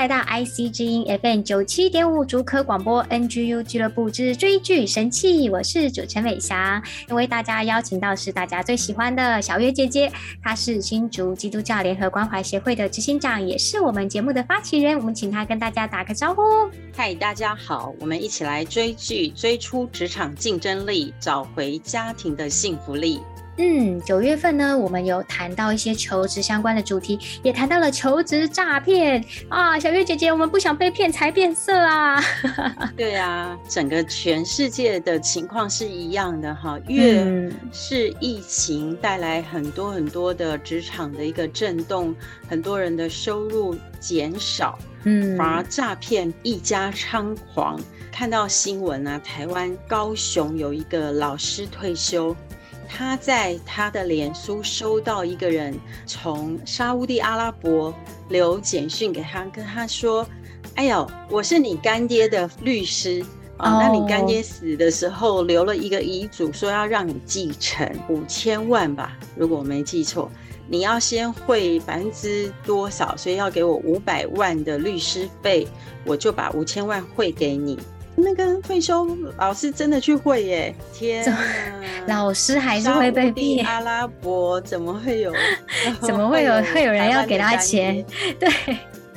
来到 IC 之音 FM 九七点五竹科广播 NGU 俱乐部之追剧神器，我是主持人伟翔。为大家邀请到是大家最喜欢的小月姐姐，她是新竹基督教联合关怀协会的执行长，也是我们节目的发起人。我们请她跟大家打个招呼。嗨，大家好，我们一起来追剧，追出职场竞争力，找回家庭的幸福力。嗯，九月份呢，我们有谈到一些求职相关的主题，也谈到了求职诈骗啊。小月姐姐，我们不想被骗财变色啊。对啊，整个全世界的情况是一样的哈。越是疫情带来很多很多的职场的一个震动，很多人的收入减少，嗯，反而诈骗一家猖狂。看到新闻啊，台湾高雄有一个老师退休。他在他的脸书收到一个人从沙乌地阿拉伯留简讯给他，跟他说：“哎呦，我是你干爹的律师。啊，那你干爹死的时候留了一个遗嘱，说要让你继承五千万吧，如果我没记错，你要先汇百分之多少，所以要给我五百万的律师费，我就把五千万汇给你。”那个退休老师真的去会耶！天啊，老师还是会被骗？阿拉伯怎么会有？怎么 会有会有人要给他钱？对，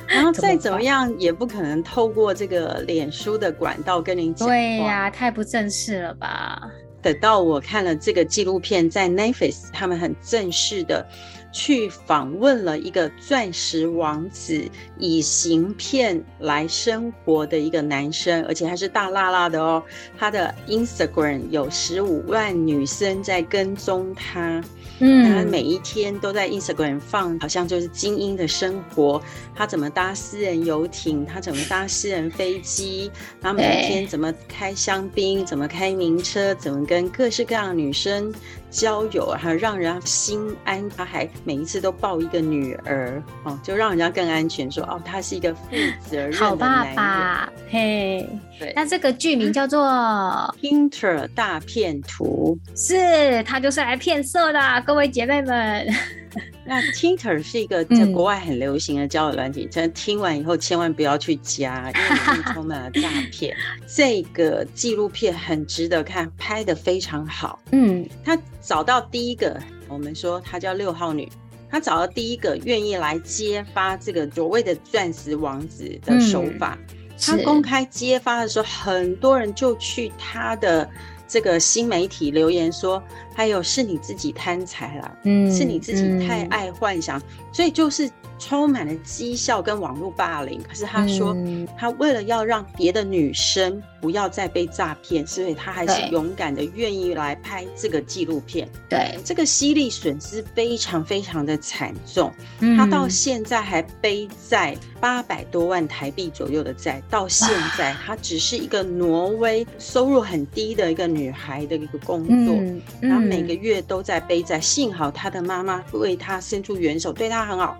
然后再怎么样也不可能透过这个脸书的管道跟您讲。对呀，太不正式了吧？等到我看了这个纪录片，在 Netflix 他们很正式的。去访问了一个钻石王子，以行骗来生活的一个男生，而且还是大辣辣的哦。他的 Instagram 有十五万女生在跟踪他。嗯，他每一天都在 Instagram 放，好像就是精英的生活。他怎么搭私人游艇？他怎么搭私人飞机？他每天怎么开香槟？怎么开名车？怎么跟各式各样的女生交友？还让人家心安。他还每一次都抱一个女儿，哦，就让人家更安全。说哦，他是一个负责任的好爸爸。嘿，对。那这个剧名叫做《Tinter 大骗徒》，是他就是来骗色的。各位姐妹们，那 Tinder 是一个在国外很流行的交友软体，真、嗯、听完以后千万不要去加，因为里面充满了诈骗。这个纪录片很值得看，拍的非常好。嗯，他找到第一个，我们说他叫六号女，他找到第一个愿意来揭发这个所谓的钻石王子的手法。嗯、他公开揭发的时候，很多人就去他的。这个新媒体留言说：“还有是你自己贪财了，嗯，是你自己太爱幻想，嗯、所以就是。”充满了讥笑跟网络霸凌，可是他说，他为了要让别的女生不要再被诈骗，所以他还是勇敢的愿意来拍这个纪录片。对，这个犀利损失非常非常的惨重，他到现在还背债八百多万台币左右的债，到现在他只是一个挪威收入很低的一个女孩的一个工作，然后每个月都在背债。幸好他的妈妈为他伸出援手，对他很好。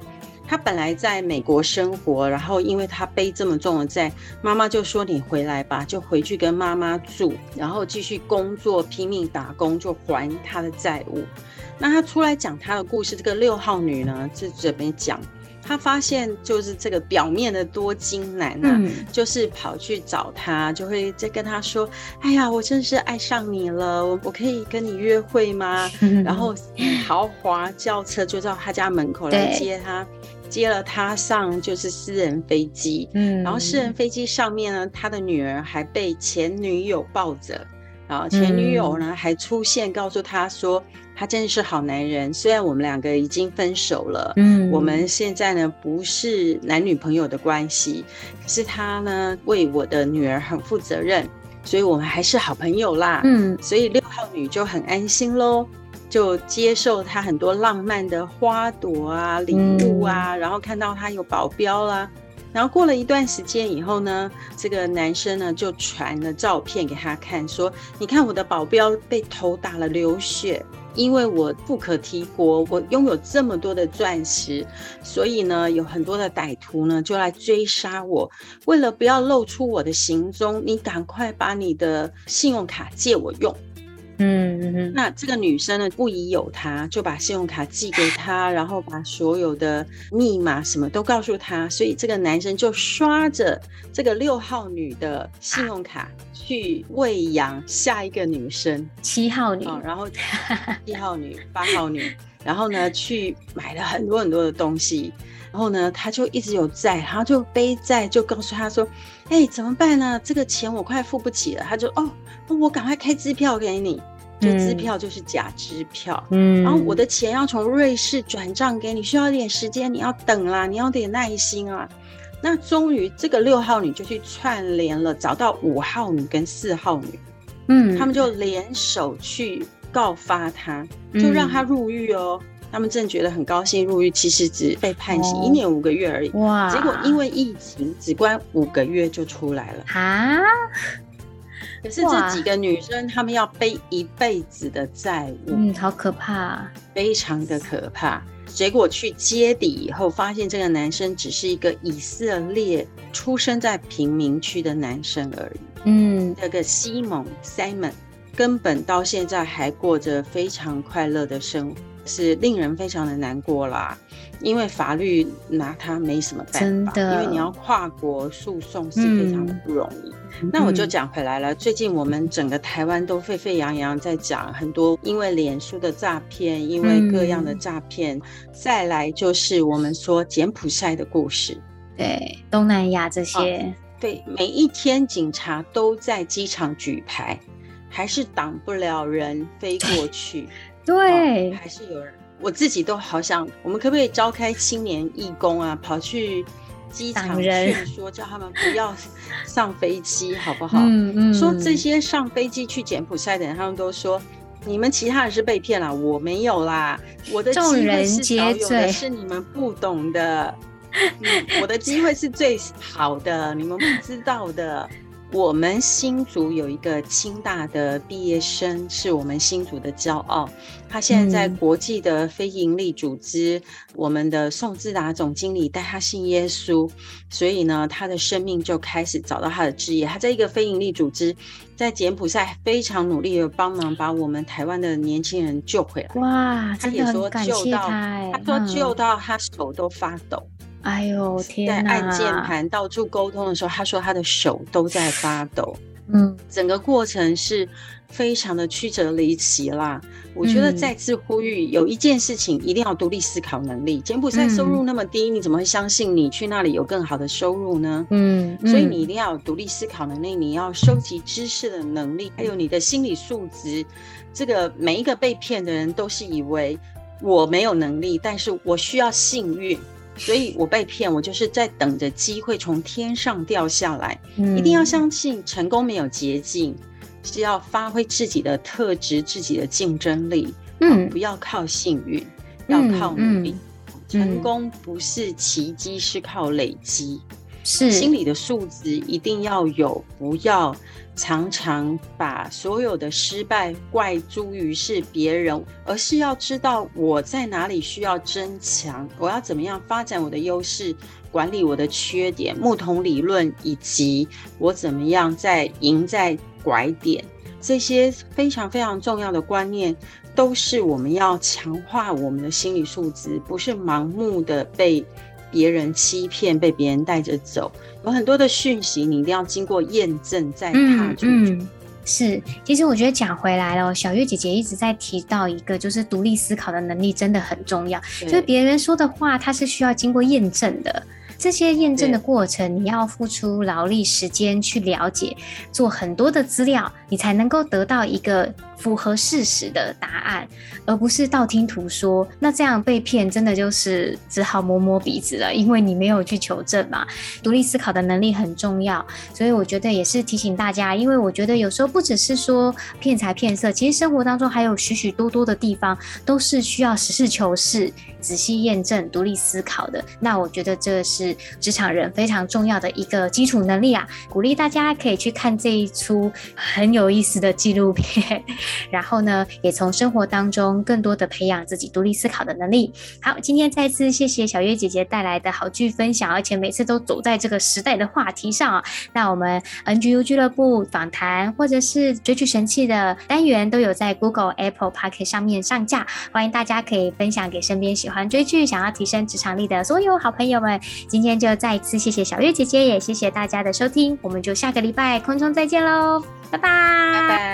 他本来在美国生活，然后因为他背这么重的债，妈妈就说：“你回来吧，就回去跟妈妈住，然后继续工作，拼命打工，就还他的债务。”那他出来讲他的故事，这个六号女呢，是准备讲？他发现就是这个表面的多金男啊，嗯、就是跑去找他，就会再跟他说：“哎呀，我真是爱上你了，我我可以跟你约会吗？”然后豪华轿车就到他家门口来接他。接了他上就是私人飞机，嗯，然后私人飞机上面呢，他的女儿还被前女友抱着，然后前女友呢还出现告诉他说，他真的是好男人，虽然我们两个已经分手了，嗯，我们现在呢不是男女朋友的关系，可是他呢为我的女儿很负责任，所以我们还是好朋友啦，嗯，所以六号女就很安心喽。就接受他很多浪漫的花朵啊、礼物啊，嗯、然后看到他有保镖啦。然后过了一段时间以后呢，这个男生呢就传了照片给他看，说：“你看我的保镖被头打了流血，因为我富可敌国，我拥有这么多的钻石，所以呢有很多的歹徒呢就来追杀我。为了不要露出我的行踪，你赶快把你的信用卡借我用。”嗯，那这个女生呢，不疑有他，就把信用卡寄给他，然后把所有的密码什么都告诉他，所以这个男生就刷着这个六号女的信用卡去喂养下一个女生，七号女，哦、然后。七号女、八号女，然后呢去买了很多很多的东西，然后呢他就一直有债，然后就背债，就告诉他说，哎、欸，怎么办呢？这个钱我快付不起了，他就哦。我赶快开支票给你，就支票就是假支票。嗯，然后我的钱要从瑞士转账给你，需要一点时间，你要等啦，你要点耐心啊。那终于这个六号女就去串联了，找到五号女跟四号女，嗯，他们就联手去告发他，就让他入狱哦。嗯、他们正觉得很高兴入狱，其实只被判刑一年五个月而已。哇！结果因为疫情，只关五个月就出来了啊。可是这几个女生，她们要背一辈子的债务，嗯，好可怕，非常的可怕。结果去揭底以后，发现这个男生只是一个以色列出生在贫民区的男生而已。嗯，那个西蒙 Simon 根本到现在还过着非常快乐的生活，是令人非常的难过啦。因为法律拿他没什么办法，真，因为你要跨国诉讼是非常的不容易。嗯、那我就讲回来了，嗯、最近我们整个台湾都沸沸扬扬在讲很多，因为脸书的诈骗，因为各样的诈骗，嗯、再来就是我们说柬埔寨的故事，对，东南亚这些，啊、对，每一天警察都在机场举牌，还是挡不了人飞过去，对，啊、还是有人。我自己都好想，我们可不可以召开青年义工啊，跑去机场劝说，叫他们不要上飞机，好不好？嗯嗯。说这些上飞机去柬埔寨的人，他们都说你们其他人是被骗了，我没有啦，我的机会是少有的，是你们不懂的。嗯，我的机会是最好的，你们不知道的。我们新竹有一个清大的毕业生，是我们新竹的骄傲。他现在在国际的非营利组织，嗯、我们的宋志达总经理带他信耶稣，所以呢，他的生命就开始找到他的职业。他在一个非营利组织，在柬埔寨非常努力的帮忙把我们台湾的年轻人救回来。哇，他也说救到，他说救到他手都发抖。哎呦天哪！在按键盘到处沟通的时候，他说他的手都在发抖。嗯，整个过程是非常的曲折离奇啦。我觉得再次呼吁，有一件事情一定要独立思考能力。柬埔寨收入那么低，你怎么会相信你去那里有更好的收入呢？嗯，所以你一定要有独立思考能力，你要收集知识的能力，还有你的心理素质。这个每一个被骗的人都是以为我没有能力，但是我需要幸运。所以我被骗，我就是在等着机会从天上掉下来。嗯，一定要相信成功没有捷径，是要发挥自己的特质、自己的竞争力。嗯，不要靠幸运，要靠努力。成功不是奇迹，是靠累积。是心理的素质一定要有，不要常常把所有的失败怪诸于是别人，而是要知道我在哪里需要增强，我要怎么样发展我的优势，管理我的缺点，木桶理论，以及我怎么样在赢在拐点，这些非常非常重要的观念，都是我们要强化我们的心理素质，不是盲目的被。别人欺骗，被别人带着走，有很多的讯息，你一定要经过验证再踏出去。嗯嗯。是，其实我觉得讲回来了，小月姐姐一直在提到一个，就是独立思考的能力真的很重要。就是别人说的话，它是需要经过验证的。这些验证的过程，你要付出劳力、时间去了解，做很多的资料，你才能够得到一个符合事实的答案，而不是道听途说。那这样被骗，真的就是只好摸摸鼻子了，因为你没有去求证嘛。独立思考的能力很重要，所以我觉得也是提醒大家，因为我觉得有时候不只是说骗财骗色，其实生活当中还有许许多多的地方都是需要实事求是、仔细验证、独立思考的。那我觉得这是是职场人非常重要的一个基础能力啊！鼓励大家可以去看这一出很有意思的纪录片。然后呢，也从生活当中更多的培养自己独立思考的能力。好，今天再次谢谢小月姐姐带来的好剧分享，而且每次都走在这个时代的话题上啊。那我们 NGU 俱乐部访谈或者是追剧神器的单元都有在 Google、Apple Podcast 上面上架，欢迎大家可以分享给身边喜欢追剧、想要提升职场力的所有好朋友们。今天就再一次谢谢小月姐姐，也谢谢大家的收听，我们就下个礼拜空中再见喽，拜拜，拜拜。